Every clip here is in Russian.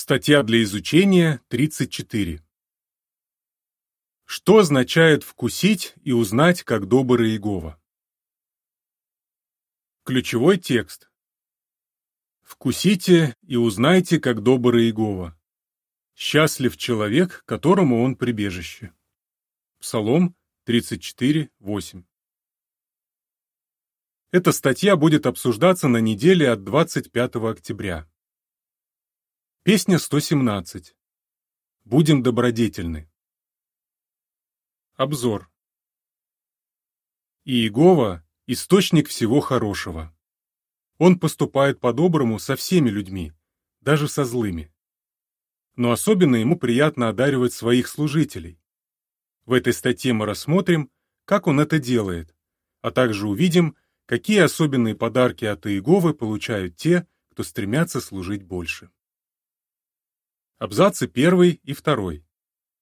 Статья для изучения 34. Что означает вкусить и узнать, как добр Иегова? Ключевой текст. Вкусите и узнайте, как добр Иегова. Счастлив человек, которому он прибежище. Псалом 34, 8. Эта статья будет обсуждаться на неделе от 25 октября. Песня 117. Будем добродетельны. Обзор. Иегова – источник всего хорошего. Он поступает по-доброму со всеми людьми, даже со злыми. Но особенно ему приятно одаривать своих служителей. В этой статье мы рассмотрим, как он это делает, а также увидим, какие особенные подарки от Иеговы получают те, кто стремятся служить больше. Абзацы 1 и 2.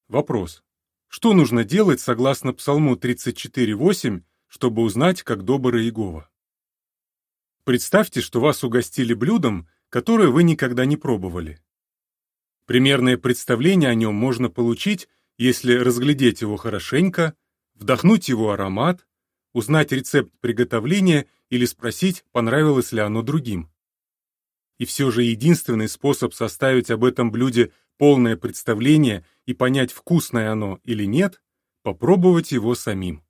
Вопрос. Что нужно делать согласно Псалму 34.8, чтобы узнать, как добр Иегова? Представьте, что вас угостили блюдом, которое вы никогда не пробовали. Примерное представление о нем можно получить, если разглядеть его хорошенько, вдохнуть его аромат, узнать рецепт приготовления или спросить, понравилось ли оно другим. И все же единственный способ составить об этом блюде полное представление и понять, вкусное оно или нет, попробовать его самим.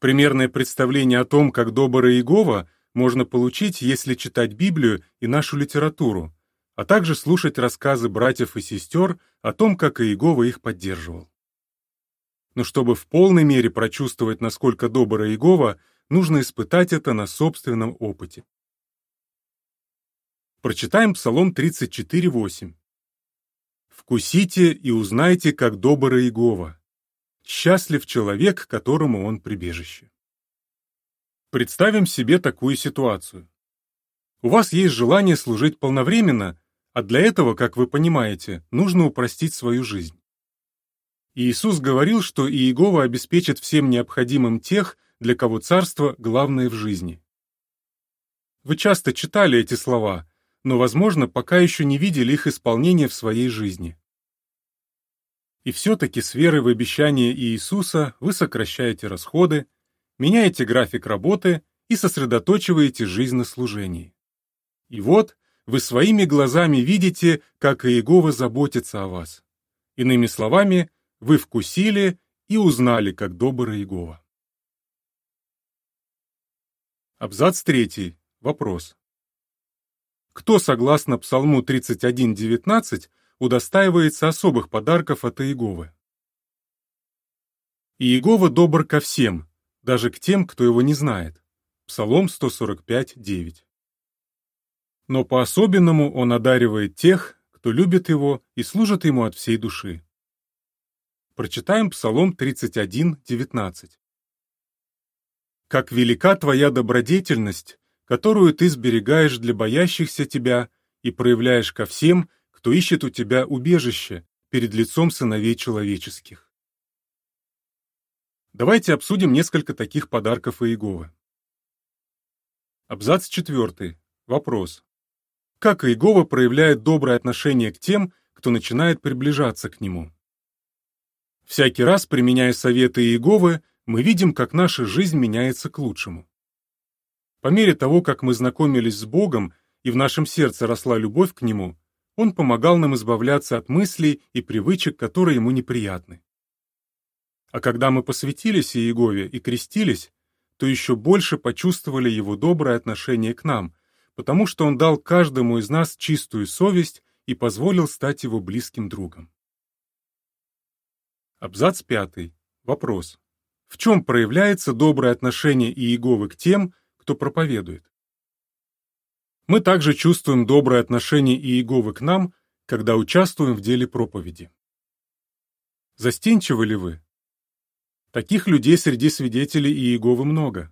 Примерное представление о том, как добр Иегова, можно получить, если читать Библию и нашу литературу, а также слушать рассказы братьев и сестер о том, как Иегова их поддерживал. Но чтобы в полной мере прочувствовать, насколько добр Иегова, нужно испытать это на собственном опыте. Прочитаем Псалом 34.8. «Вкусите и узнайте, как добр Иегова. Счастлив человек, которому он прибежище». Представим себе такую ситуацию. У вас есть желание служить полновременно, а для этого, как вы понимаете, нужно упростить свою жизнь. Иисус говорил, что Иегова обеспечит всем необходимым тех, для кого царство главное в жизни. Вы часто читали эти слова, но, возможно, пока еще не видели их исполнения в своей жизни. И все-таки с верой в обещание Иисуса вы сокращаете расходы, меняете график работы и сосредоточиваете жизнь на служении. И вот вы своими глазами видите, как Иегова заботится о вас. Иными словами, вы вкусили и узнали, как добр Иегова. Абзац третий. Вопрос. Кто, согласно Псалму 31.19, удостаивается особых подарков от Иеговы? Иегова добр ко всем, даже к тем, кто его не знает. Псалом 145.9. Но по-особенному он одаривает тех, кто любит его и служит ему от всей души. Прочитаем Псалом 31.19. «Как велика твоя добродетельность, которую ты сберегаешь для боящихся тебя и проявляешь ко всем, кто ищет у тебя убежище перед лицом сыновей человеческих. Давайте обсудим несколько таких подарков Иеговы. Абзац 4. Вопрос. Как Иегова проявляет доброе отношение к тем, кто начинает приближаться к нему? Всякий раз, применяя советы Иеговы, мы видим, как наша жизнь меняется к лучшему. По мере того, как мы знакомились с Богом и в нашем сердце росла любовь к Нему, Он помогал нам избавляться от мыслей и привычек, которые Ему неприятны. А когда мы посвятились Иегове и крестились, то еще больше почувствовали Его доброе отношение к нам, потому что Он дал каждому из нас чистую совесть и позволил стать Его близким другом. Абзац пятый. Вопрос. В чем проявляется доброе отношение Иеговы к тем, кто проповедует. Мы также чувствуем доброе отношение Иеговы к нам, когда участвуем в деле проповеди. Застенчивы ли вы? Таких людей среди свидетелей Иеговы много.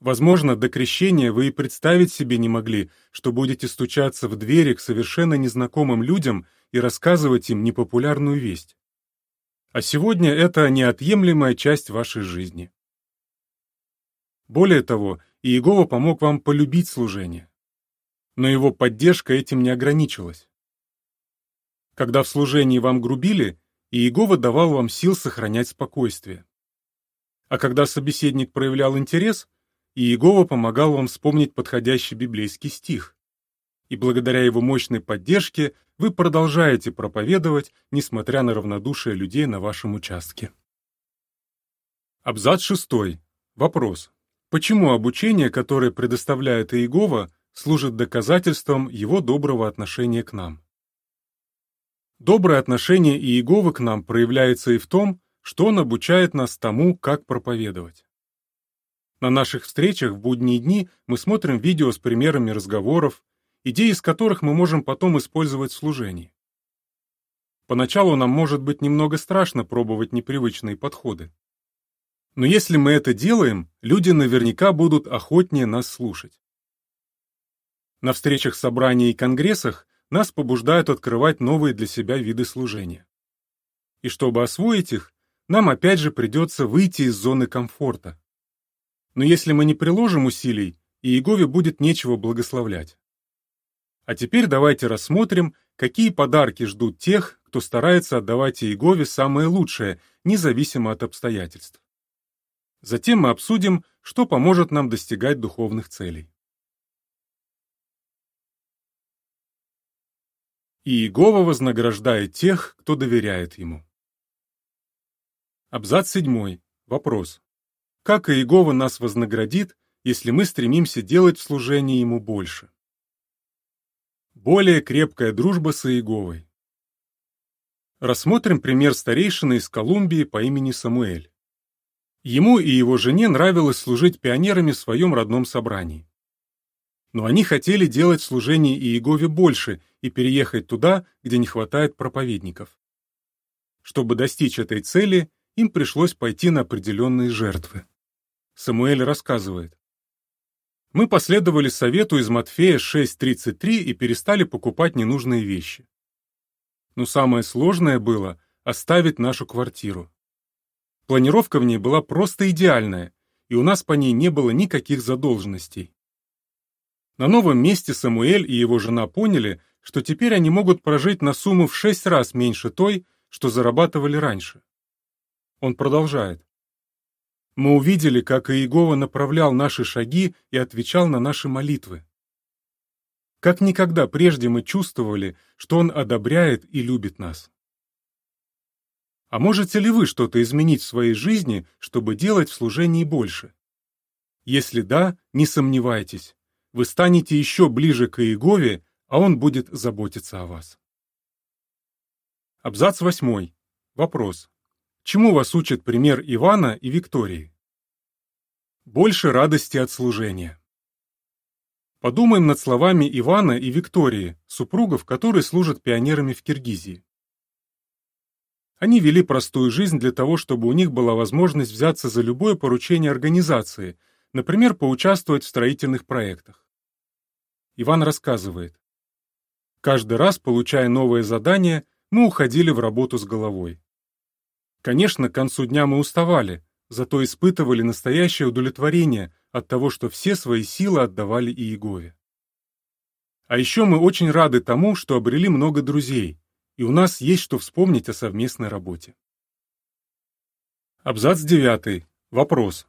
Возможно, до крещения вы и представить себе не могли, что будете стучаться в двери к совершенно незнакомым людям и рассказывать им непопулярную весть. А сегодня это неотъемлемая часть вашей жизни. Более того, Иегова помог вам полюбить служение. Но его поддержка этим не ограничилась. Когда в служении вам грубили, Иегова давал вам сил сохранять спокойствие. А когда собеседник проявлял интерес, Иегова помогал вам вспомнить подходящий библейский стих. И благодаря его мощной поддержке вы продолжаете проповедовать, несмотря на равнодушие людей на вашем участке. Абзац шестой. Вопрос. Почему обучение, которое предоставляет Иегова, служит доказательством его доброго отношения к нам? Доброе отношение Иеговы к нам проявляется и в том, что он обучает нас тому, как проповедовать. На наших встречах в будние дни мы смотрим видео с примерами разговоров, идеи из которых мы можем потом использовать в служении. Поначалу нам может быть немного страшно пробовать непривычные подходы. Но если мы это делаем, люди наверняка будут охотнее нас слушать. На встречах, собраниях и конгрессах нас побуждают открывать новые для себя виды служения. И чтобы освоить их, нам опять же придется выйти из зоны комфорта. Но если мы не приложим усилий, Иегове будет нечего благословлять. А теперь давайте рассмотрим, какие подарки ждут тех, кто старается отдавать Иегове самое лучшее, независимо от обстоятельств. Затем мы обсудим, что поможет нам достигать духовных целей. Иегова вознаграждает тех, кто доверяет ему. Абзац 7. Вопрос. Как Иегова нас вознаградит, если мы стремимся делать в служении ему больше? Более крепкая дружба с Иеговой. Рассмотрим пример старейшины из Колумбии по имени Самуэль. Ему и его жене нравилось служить пионерами в своем родном собрании но они хотели делать служение Иегове больше и переехать туда, где не хватает проповедников. Чтобы достичь этой цели, им пришлось пойти на определенные жертвы. Самуэль рассказывает. Мы последовали совету из Матфея 6.33 и перестали покупать ненужные вещи. Но самое сложное было оставить нашу квартиру. Планировка в ней была просто идеальная, и у нас по ней не было никаких задолженностей. На новом месте Самуэль и его жена поняли, что теперь они могут прожить на сумму в шесть раз меньше той, что зарабатывали раньше. Он продолжает. Мы увидели, как Иегова направлял наши шаги и отвечал на наши молитвы. Как никогда прежде мы чувствовали, что Он одобряет и любит нас. А можете ли вы что-то изменить в своей жизни, чтобы делать в служении больше? Если да, не сомневайтесь, вы станете еще ближе к Иегове, а он будет заботиться о вас. Абзац 8. Вопрос. Чему вас учит пример Ивана и Виктории? Больше радости от служения. Подумаем над словами Ивана и Виктории, супругов, которые служат пионерами в Киргизии. Они вели простую жизнь для того, чтобы у них была возможность взяться за любое поручение организации, например, поучаствовать в строительных проектах. Иван рассказывает. Каждый раз, получая новое задание, мы уходили в работу с головой. Конечно, к концу дня мы уставали, зато испытывали настоящее удовлетворение от того, что все свои силы отдавали Иегове. А еще мы очень рады тому, что обрели много друзей, и у нас есть что вспомнить о совместной работе. Абзац 9. Вопрос.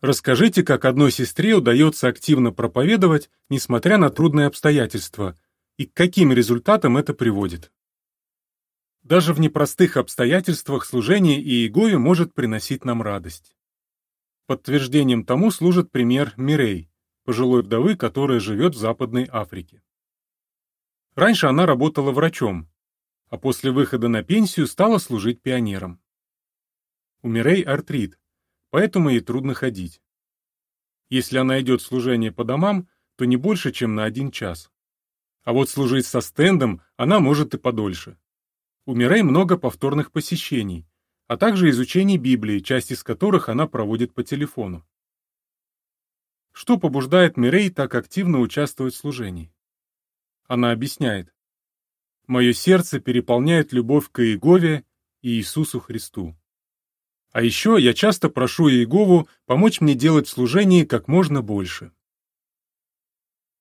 Расскажите, как одной сестре удается активно проповедовать, несмотря на трудные обстоятельства, и к каким результатам это приводит. Даже в непростых обстоятельствах служение Иегове может приносить нам радость. Подтверждением тому служит пример Мирей, пожилой вдовы, которая живет в Западной Африке. Раньше она работала врачом, а после выхода на пенсию стала служить пионером. У Мирей артрит, поэтому ей трудно ходить. Если она идет служение по домам, то не больше, чем на один час. А вот служить со стендом она может и подольше. У Мирей много повторных посещений, а также изучений Библии, часть из которых она проводит по телефону. Что побуждает Мирей так активно участвовать в служении? Она объясняет. «Мое сердце переполняет любовь к Иегове и Иисусу Христу. А еще я часто прошу Иегову помочь мне делать в служении как можно больше.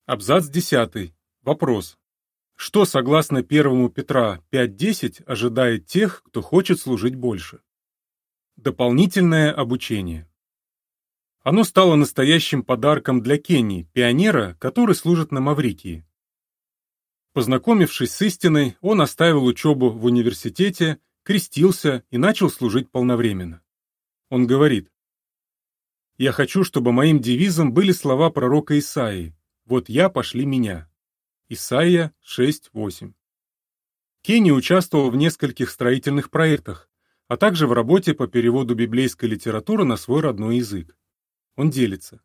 Абзац 10. Вопрос. Что, согласно 1 Петра 5.10, ожидает тех, кто хочет служить больше? Дополнительное обучение. Оно стало настоящим подарком для Кении, пионера, который служит на Маврикии. Познакомившись с истиной, он оставил учебу в университете, крестился и начал служить полновременно. Он говорит, «Я хочу, чтобы моим девизом были слова пророка Исаии «Вот я, пошли меня». Исаия 6.8. Кенни участвовал в нескольких строительных проектах, а также в работе по переводу библейской литературы на свой родной язык. Он делится.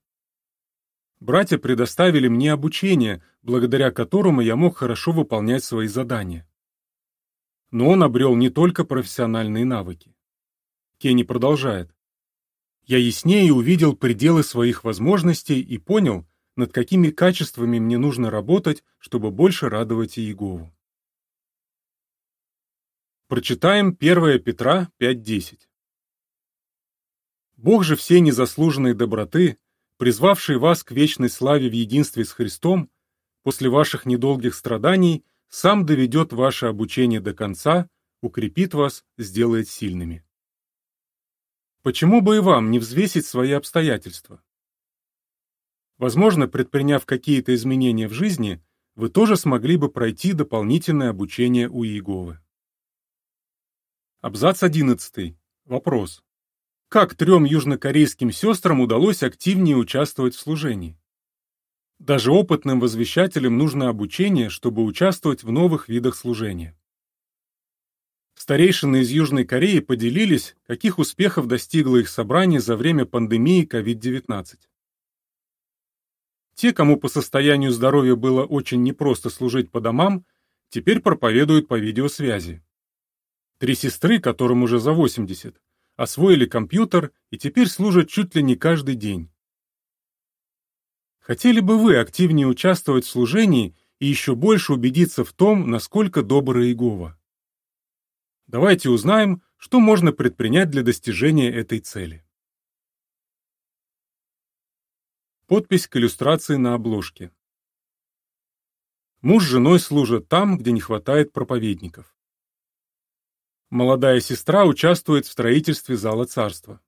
Братья предоставили мне обучение, благодаря которому я мог хорошо выполнять свои задания. Но он обрел не только профессиональные навыки. Кенни продолжает. Я яснее увидел пределы своих возможностей и понял, над какими качествами мне нужно работать, чтобы больше радовать Иегову. Прочитаем 1 Петра 5.10. Бог же всей незаслуженной доброты, призвавший вас к вечной славе в единстве с Христом, после ваших недолгих страданий, сам доведет ваше обучение до конца, укрепит вас, сделает сильными. Почему бы и вам не взвесить свои обстоятельства? Возможно, предприняв какие-то изменения в жизни, вы тоже смогли бы пройти дополнительное обучение у Иеговы. Абзац 11. Вопрос. Как трем южнокорейским сестрам удалось активнее участвовать в служении? Даже опытным возвещателям нужно обучение, чтобы участвовать в новых видах служения. Старейшины из Южной Кореи поделились, каких успехов достигло их собрание за время пандемии COVID-19. Те, кому по состоянию здоровья было очень непросто служить по домам, теперь проповедуют по видеосвязи. Три сестры, которым уже за 80, освоили компьютер и теперь служат чуть ли не каждый день. Хотели бы вы активнее участвовать в служении и еще больше убедиться в том, насколько добр Иегова? Давайте узнаем, что можно предпринять для достижения этой цели. Подпись к иллюстрации на обложке. Муж с женой служат там, где не хватает проповедников. Молодая сестра участвует в строительстве зала царства.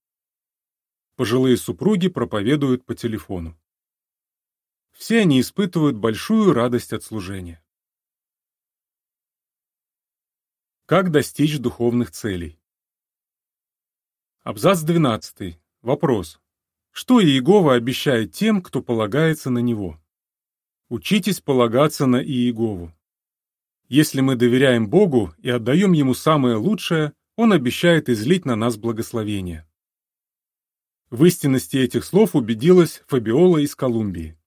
Пожилые супруги проповедуют по телефону. Все они испытывают большую радость от служения. Как достичь духовных целей? Абзац 12. Вопрос. Что Иегова обещает тем, кто полагается на Него? Учитесь полагаться на Иегову. Если мы доверяем Богу и отдаем Ему самое лучшее, Он обещает излить на нас благословение. В истинности этих слов убедилась Фабиола из Колумбии.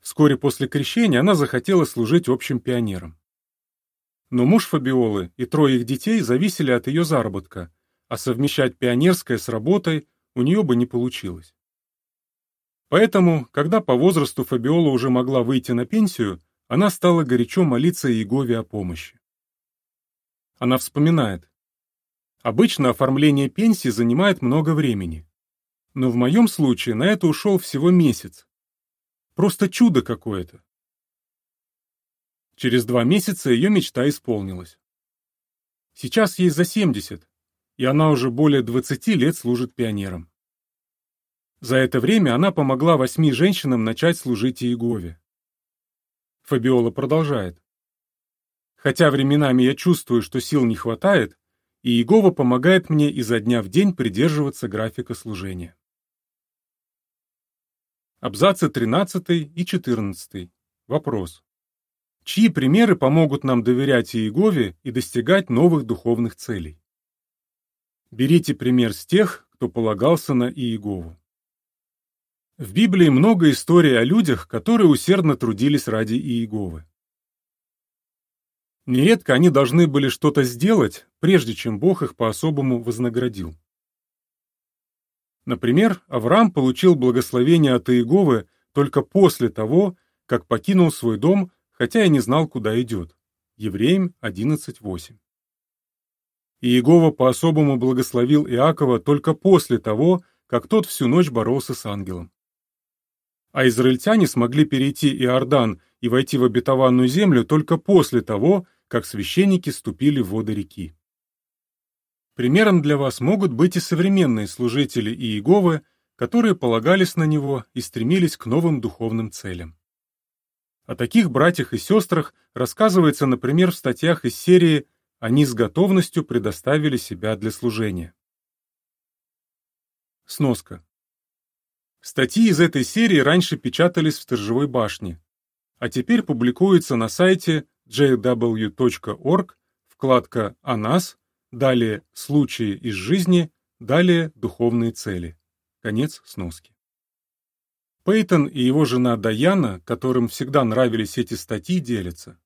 Вскоре после крещения она захотела служить общим пионером. Но муж Фабиолы и трое их детей зависели от ее заработка, а совмещать пионерское с работой у нее бы не получилось. Поэтому, когда по возрасту Фабиола уже могла выйти на пенсию, она стала горячо молиться Иегове о помощи. Она вспоминает. Обычно оформление пенсии занимает много времени. Но в моем случае на это ушел всего месяц. Просто чудо какое-то. Через два месяца ее мечта исполнилась. Сейчас ей за 70, и она уже более 20 лет служит пионером. За это время она помогла восьми женщинам начать служить Иегове. Фабиола продолжает. Хотя временами я чувствую, что сил не хватает, и Иегова помогает мне изо дня в день придерживаться графика служения. Абзацы 13 и 14. Вопрос. Чьи примеры помогут нам доверять Иегове и достигать новых духовных целей? Берите пример с тех, кто полагался на Иегову. В Библии много историй о людях, которые усердно трудились ради Иеговы. Нередко они должны были что-то сделать, прежде чем Бог их по-особому вознаградил. Например, Авраам получил благословение от Иеговы только после того, как покинул свой дом, хотя и не знал, куда идет. Евреям 11.8. Иегова по-особому благословил Иакова только после того, как тот всю ночь боролся с ангелом. А израильтяне смогли перейти Иордан и войти в обетованную землю только после того, как священники ступили в воды реки. Примером для вас могут быть и современные служители Иеговы, которые полагались на него и стремились к новым духовным целям. О таких братьях и сестрах рассказывается, например, в статьях из серии «Они с готовностью предоставили себя для служения». Сноска. Статьи из этой серии раньше печатались в Сторожевой башне, а теперь публикуются на сайте jw.org, вкладка «О нас», далее «Случаи из жизни», далее «Духовные цели». Конец сноски. Пейтон и его жена Даяна, которым всегда нравились эти статьи, делятся.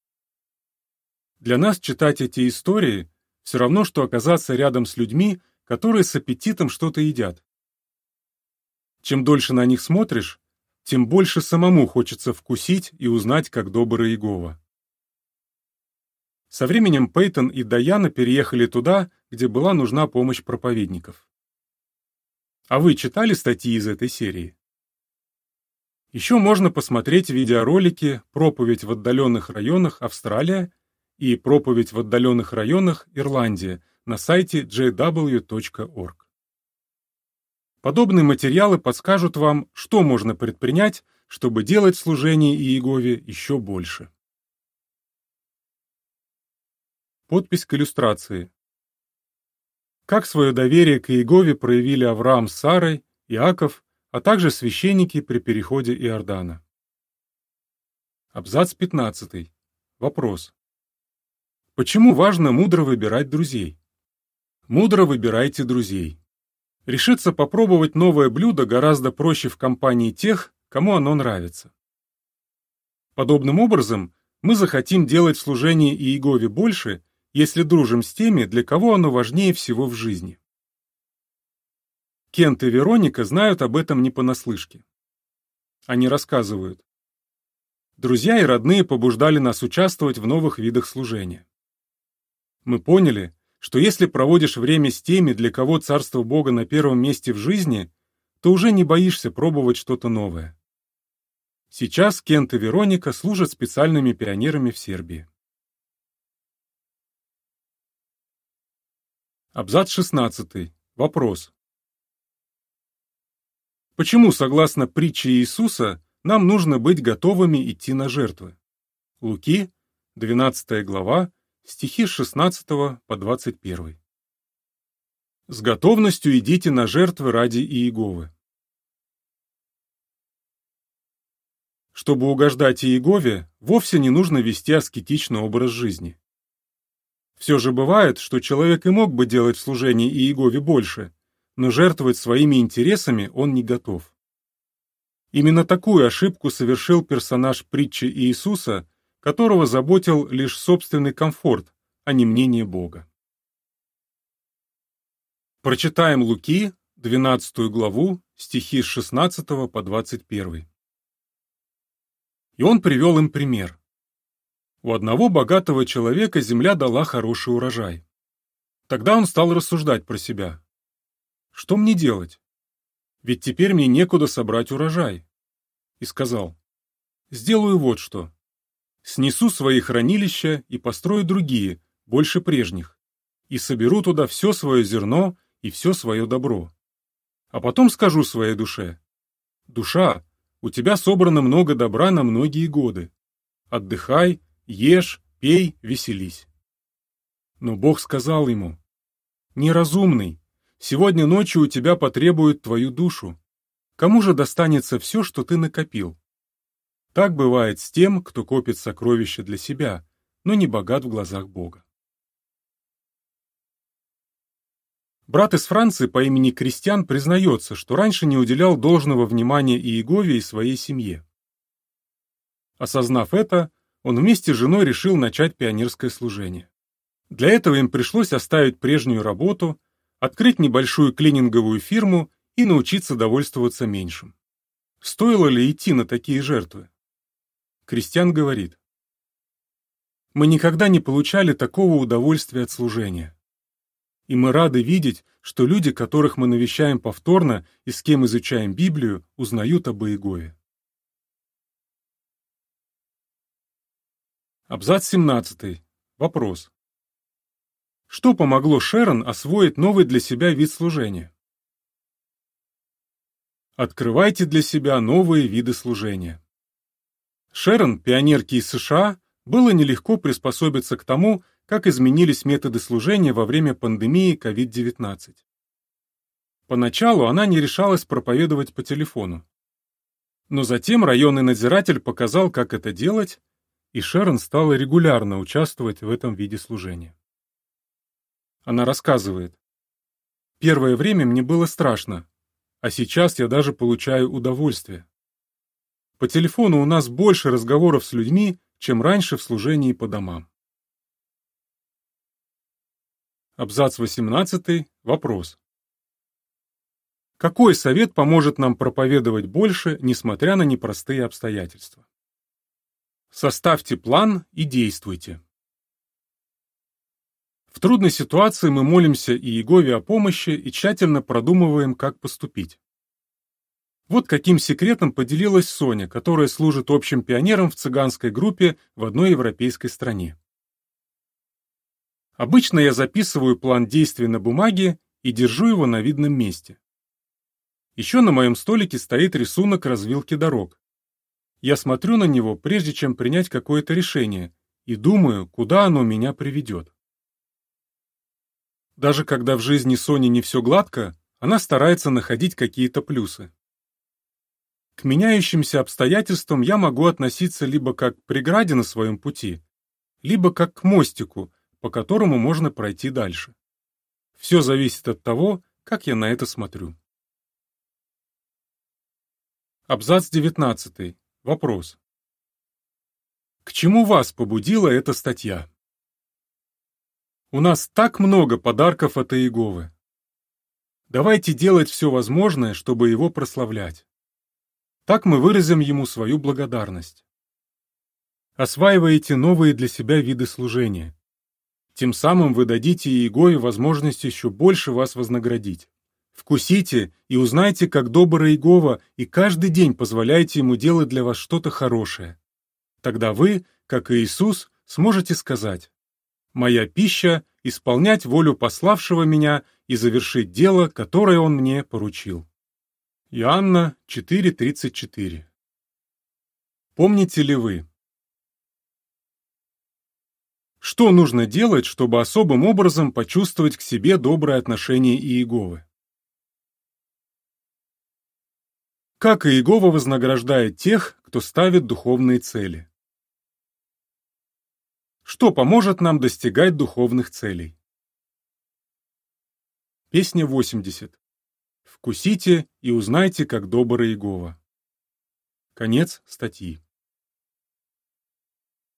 Для нас читать эти истории все равно, что оказаться рядом с людьми, которые с аппетитом что-то едят. Чем дольше на них смотришь, тем больше самому хочется вкусить и узнать, как добр Иегова. Со временем Пейтон и Даяна переехали туда, где была нужна помощь проповедников. А вы читали статьи из этой серии? Еще можно посмотреть видеоролики «Проповедь в отдаленных районах Австралия» и «Проповедь в отдаленных районах Ирландия» на сайте jw.org. Подобные материалы подскажут вам, что можно предпринять, чтобы делать служение Иегове еще больше. Подпись к иллюстрации. Как свое доверие к Иегове проявили Авраам с Сарой, Иаков, а также священники при переходе Иордана. Абзац 15. Вопрос. Почему важно мудро выбирать друзей? Мудро выбирайте друзей. Решиться попробовать новое блюдо гораздо проще в компании тех, кому оно нравится. Подобным образом, мы захотим делать служение Иегове больше, если дружим с теми, для кого оно важнее всего в жизни. Кент и Вероника знают об этом не понаслышке. Они рассказывают. Друзья и родные побуждали нас участвовать в новых видах служения. Мы поняли, что если проводишь время с теми, для кого Царство Бога на первом месте в жизни, то уже не боишься пробовать что-то новое. Сейчас Кент и Вероника служат специальными пионерами в Сербии. Абзац 16. Вопрос. Почему, согласно притче Иисуса, нам нужно быть готовыми идти на жертвы? Луки, 12 глава, Стихи с 16 по 21. С готовностью идите на жертвы ради Иеговы. Чтобы угождать Иегове, вовсе не нужно вести аскетичный образ жизни. Все же бывает, что человек и мог бы делать в служении Иегове больше, но жертвовать своими интересами он не готов. Именно такую ошибку совершил персонаж притчи Иисуса, которого заботил лишь собственный комфорт, а не мнение Бога. Прочитаем Луки, 12 главу, стихи с 16 по 21. И он привел им пример. У одного богатого человека земля дала хороший урожай. Тогда он стал рассуждать про себя. Что мне делать? Ведь теперь мне некуда собрать урожай. И сказал, сделаю вот что снесу свои хранилища и построю другие, больше прежних, и соберу туда все свое зерно и все свое добро. А потом скажу своей душе, «Душа, у тебя собрано много добра на многие годы. Отдыхай, ешь, пей, веселись». Но Бог сказал ему, «Неразумный, сегодня ночью у тебя потребуют твою душу. Кому же достанется все, что ты накопил?» Так бывает с тем, кто копит сокровища для себя, но не богат в глазах Бога. Брат из Франции по имени Кристиан признается, что раньше не уделял должного внимания Иегове и своей семье. Осознав это, он вместе с женой решил начать пионерское служение. Для этого им пришлось оставить прежнюю работу, открыть небольшую клининговую фирму и научиться довольствоваться меньшим. Стоило ли идти на такие жертвы? Кристиан говорит, «Мы никогда не получали такого удовольствия от служения. И мы рады видеть, что люди, которых мы навещаем повторно и с кем изучаем Библию, узнают об Иегове. Абзац 17. Вопрос. Что помогло Шерон освоить новый для себя вид служения? Открывайте для себя новые виды служения. Шерон, пионерке из США, было нелегко приспособиться к тому, как изменились методы служения во время пандемии COVID-19. Поначалу она не решалась проповедовать по телефону. Но затем районный надзиратель показал, как это делать, и Шерон стала регулярно участвовать в этом виде служения. Она рассказывает. «Первое время мне было страшно, а сейчас я даже получаю удовольствие. По телефону у нас больше разговоров с людьми, чем раньше в служении по домам. Абзац 18. Вопрос. Какой совет поможет нам проповедовать больше, несмотря на непростые обстоятельства? Составьте план и действуйте. В трудной ситуации мы молимся Иегове о помощи и тщательно продумываем, как поступить. Вот каким секретом поделилась Соня, которая служит общим пионером в цыганской группе в одной европейской стране. Обычно я записываю план действий на бумаге и держу его на видном месте. Еще на моем столике стоит рисунок развилки дорог. Я смотрю на него, прежде чем принять какое-то решение, и думаю, куда оно меня приведет. Даже когда в жизни Сони не все гладко, она старается находить какие-то плюсы. К меняющимся обстоятельствам я могу относиться либо как к преграде на своем пути, либо как к мостику, по которому можно пройти дальше. Все зависит от того, как я на это смотрю. Абзац 19. Вопрос. К чему вас побудила эта статья? У нас так много подарков от Иеговы. Давайте делать все возможное, чтобы его прославлять. Так мы выразим ему свою благодарность. Осваиваете новые для себя виды служения. Тем самым вы дадите Иегове возможность еще больше вас вознаградить. Вкусите и узнайте, как добр Иегова, и каждый день позволяйте ему делать для вас что-то хорошее. Тогда вы, как и Иисус, сможете сказать «Моя пища — исполнять волю пославшего меня и завершить дело, которое он мне поручил». Иоанна 4.34 Помните ли вы, что нужно делать, чтобы особым образом почувствовать к себе доброе отношение Иеговы? Как Иегова вознаграждает тех, кто ставит духовные цели? Что поможет нам достигать духовных целей? Песня 80. Вкусите и узнайте, как добр Иегова. Конец статьи.